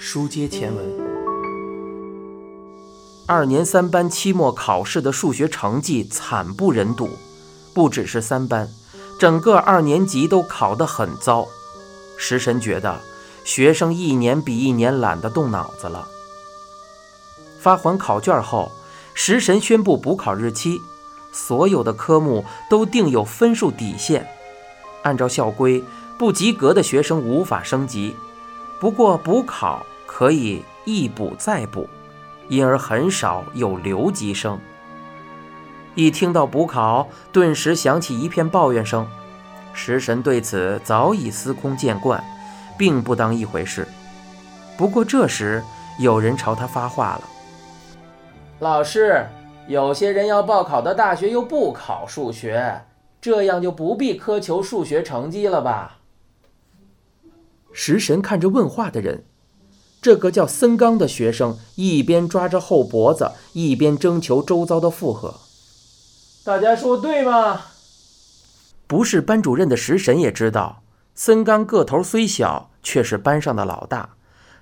书接前文，二年三班期末考试的数学成绩惨不忍睹，不只是三班，整个二年级都考得很糟。食神觉得学生一年比一年懒得动脑子了。发还考卷后，食神宣布补考日期，所有的科目都定有分数底线，按照校规，不及格的学生无法升级。不过补考可以一补再补，因而很少有留级生。一听到补考，顿时响起一片抱怨声。食神对此早已司空见惯，并不当一回事。不过这时有人朝他发话了：“老师，有些人要报考的大学又不考数学，这样就不必苛求数学成绩了吧？”食神看着问话的人，这个叫森刚的学生一边抓着后脖子，一边征求周遭的附和。大家说对吗？不是班主任的食神也知道，森刚个头虽小，却是班上的老大。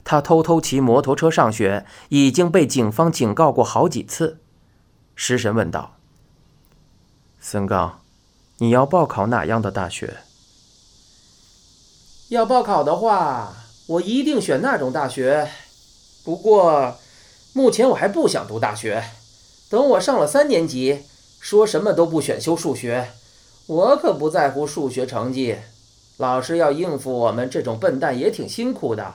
他偷偷骑摩托车上学，已经被警方警告过好几次。食神问道：“森刚，你要报考哪样的大学？”要报考的话，我一定选那种大学。不过，目前我还不想读大学。等我上了三年级，说什么都不选修数学。我可不在乎数学成绩。老师要应付我们这种笨蛋也挺辛苦的。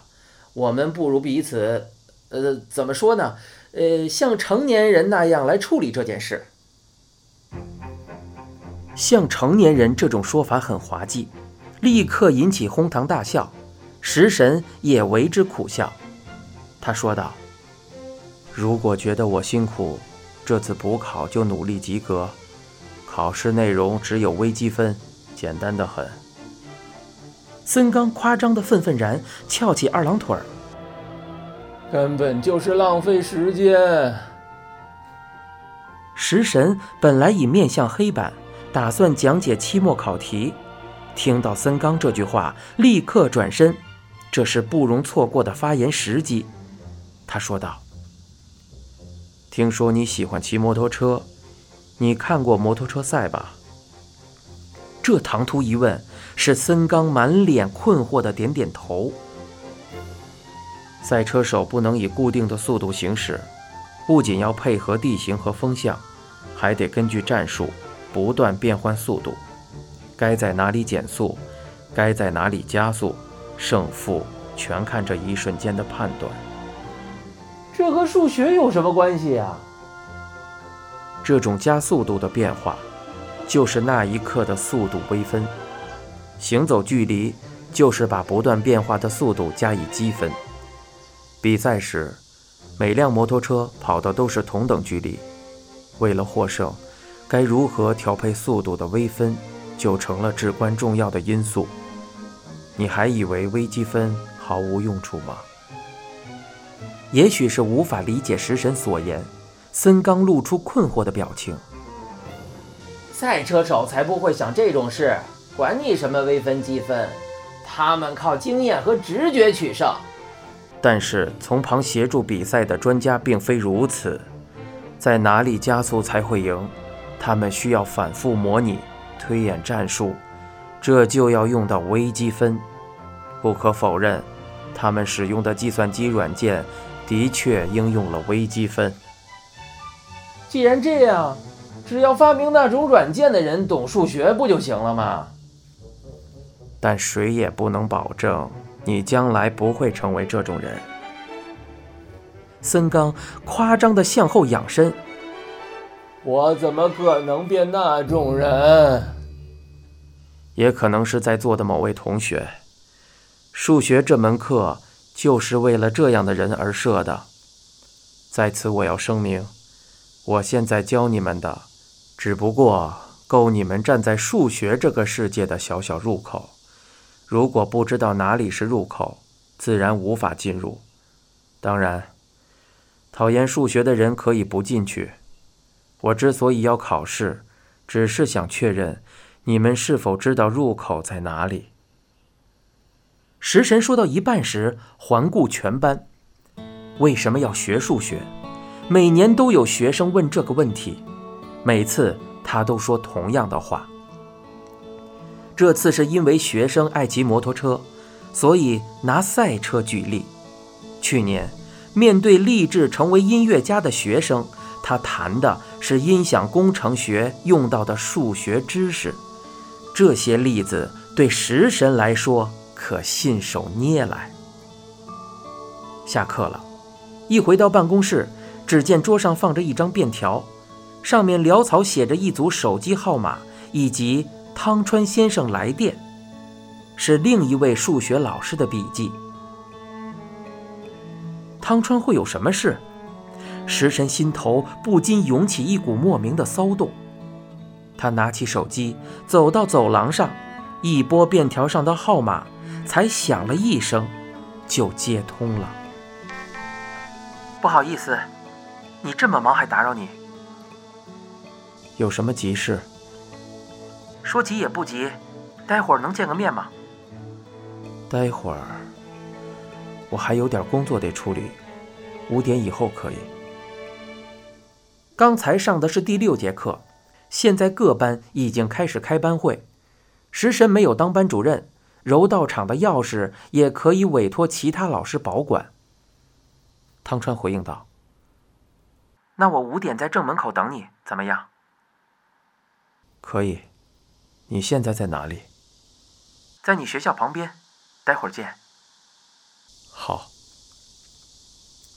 我们不如彼此，呃，怎么说呢？呃，像成年人那样来处理这件事。像成年人这种说法很滑稽。立刻引起哄堂大笑，食神也为之苦笑。他说道：“如果觉得我辛苦，这次补考就努力及格。考试内容只有微积分，简单的很。”森刚夸张的愤愤然，翘起二郎腿儿：“根本就是浪费时间。”食神本来已面向黑板，打算讲解期末考题。听到森刚这句话，立刻转身，这是不容错过的发言时机。他说道：“听说你喜欢骑摩托车，你看过摩托车赛吧？”这唐突一问，使森刚满脸困惑的点点头。赛车手不能以固定的速度行驶，不仅要配合地形和风向，还得根据战术不断变换速度。该在哪里减速，该在哪里加速，胜负全看这一瞬间的判断。这和数学有什么关系呀？这种加速度的变化，就是那一刻的速度微分。行走距离就是把不断变化的速度加以积分。比赛时，每辆摩托车跑的都是同等距离。为了获胜，该如何调配速度的微分？就成了至关重要的因素。你还以为微积分毫无用处吗？也许是无法理解食神所言，森刚露出困惑的表情。赛车手才不会想这种事，管你什么微分积分，他们靠经验和直觉取胜。但是从旁协助比赛的专家并非如此，在哪里加速才会赢，他们需要反复模拟。推演战术，这就要用到微积分。不可否认，他们使用的计算机软件的确应用了微积分。既然这样，只要发明那种软件的人懂数学不就行了吗？但谁也不能保证你将来不会成为这种人。森刚夸张地向后仰身。我怎么可能变那种人？也可能是在座的某位同学。数学这门课就是为了这样的人而设的。在此，我要声明，我现在教你们的，只不过够你们站在数学这个世界的小小入口。如果不知道哪里是入口，自然无法进入。当然，讨厌数学的人可以不进去。我之所以要考试，只是想确认你们是否知道入口在哪里。食神说到一半时，环顾全班，为什么要学数学？每年都有学生问这个问题，每次他都说同样的话。这次是因为学生爱骑摩托车，所以拿赛车举例。去年，面对立志成为音乐家的学生，他谈的是音响工程学用到的数学知识。这些例子对食神来说可信手拈来。下课了，一回到办公室，只见桌上放着一张便条，上面潦草写着一组手机号码以及汤川先生来电，是另一位数学老师的笔记。汤川会有什么事？食神心头不禁涌起一股莫名的骚动。他拿起手机，走到走廊上，一拨便条上的号码，才响了一声，就接通了。不好意思，你这么忙还打扰你？有什么急事？说急也不急，待会儿能见个面吗？待会儿，我还有点工作得处理，五点以后可以。刚才上的是第六节课。现在各班已经开始开班会，食神没有当班主任，柔道场的钥匙也可以委托其他老师保管。汤川回应道：“那我五点在正门口等你，怎么样？”“可以。”“你现在在哪里？”“在你学校旁边，待会儿见。”“好。”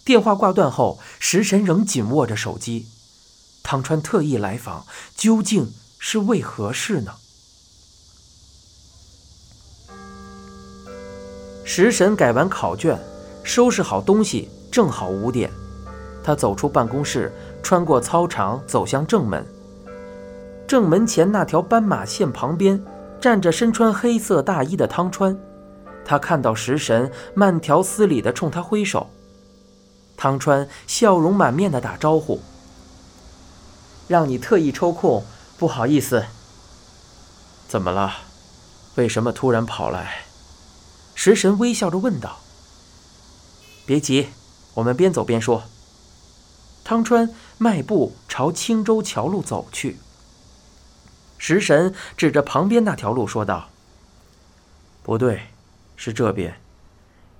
电话挂断后，食神仍紧握着手机。汤川特意来访，究竟是为何事呢？食神改完考卷，收拾好东西，正好五点。他走出办公室，穿过操场，走向正门。正门前那条斑马线旁边，站着身穿黑色大衣的汤川。他看到食神，慢条斯理地冲他挥手。汤川笑容满面地打招呼。让你特意抽空，不好意思。怎么了？为什么突然跑来？食神微笑着问道。别急，我们边走边说。汤川迈步朝青州桥路走去。食神指着旁边那条路说道：“不对，是这边，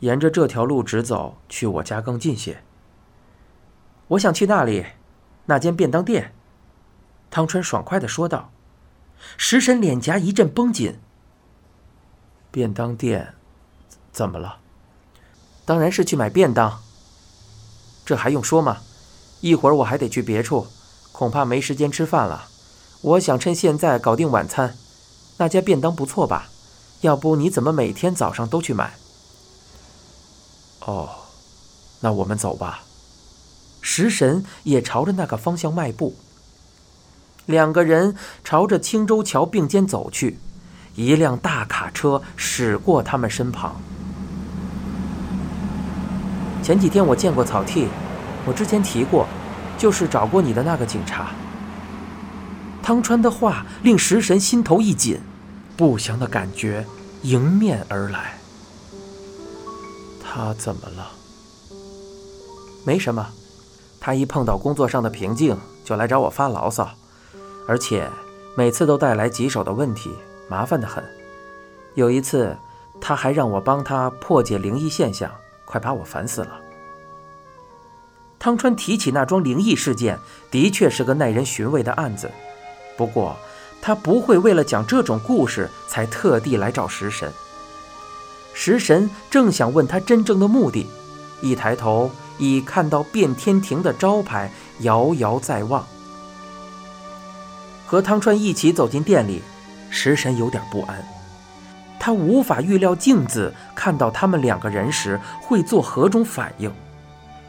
沿着这条路直走去我家更近些。我想去那里，那间便当店。”汤川爽快的说道：“食神脸颊一阵绷紧。便当店，怎么了？当然是去买便当。这还用说吗？一会儿我还得去别处，恐怕没时间吃饭了。我想趁现在搞定晚餐。那家便当不错吧？要不你怎么每天早上都去买？”哦，那我们走吧。食神也朝着那个方向迈步。两个人朝着青州桥并肩走去，一辆大卡车驶过他们身旁。前几天我见过草剃，我之前提过，就是找过你的那个警察。汤川的话令食神心头一紧，不祥的感觉迎面而来。他怎么了？没什么，他一碰到工作上的瓶颈，就来找我发牢骚。而且每次都带来棘手的问题，麻烦的很。有一次，他还让我帮他破解灵异现象，快把我烦死了。汤川提起那桩灵异事件，的确是个耐人寻味的案子。不过，他不会为了讲这种故事才特地来找食神。食神正想问他真正的目的，一抬头已看到变天庭的招牌遥遥在望。和汤川一起走进店里，食神有点不安。他无法预料镜子看到他们两个人时会做何种反应。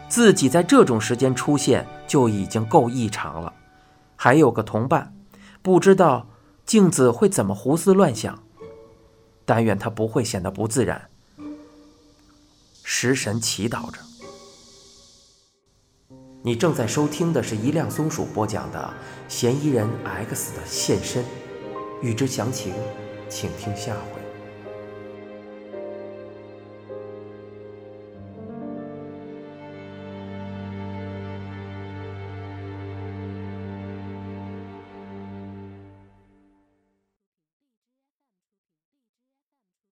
自己在这种时间出现就已经够异常了，还有个同伴，不知道镜子会怎么胡思乱想。但愿他不会显得不自然。食神祈祷着。你正在收听的是一辆松鼠播讲的《嫌疑人 X 的现身》，欲知详情，请听下回。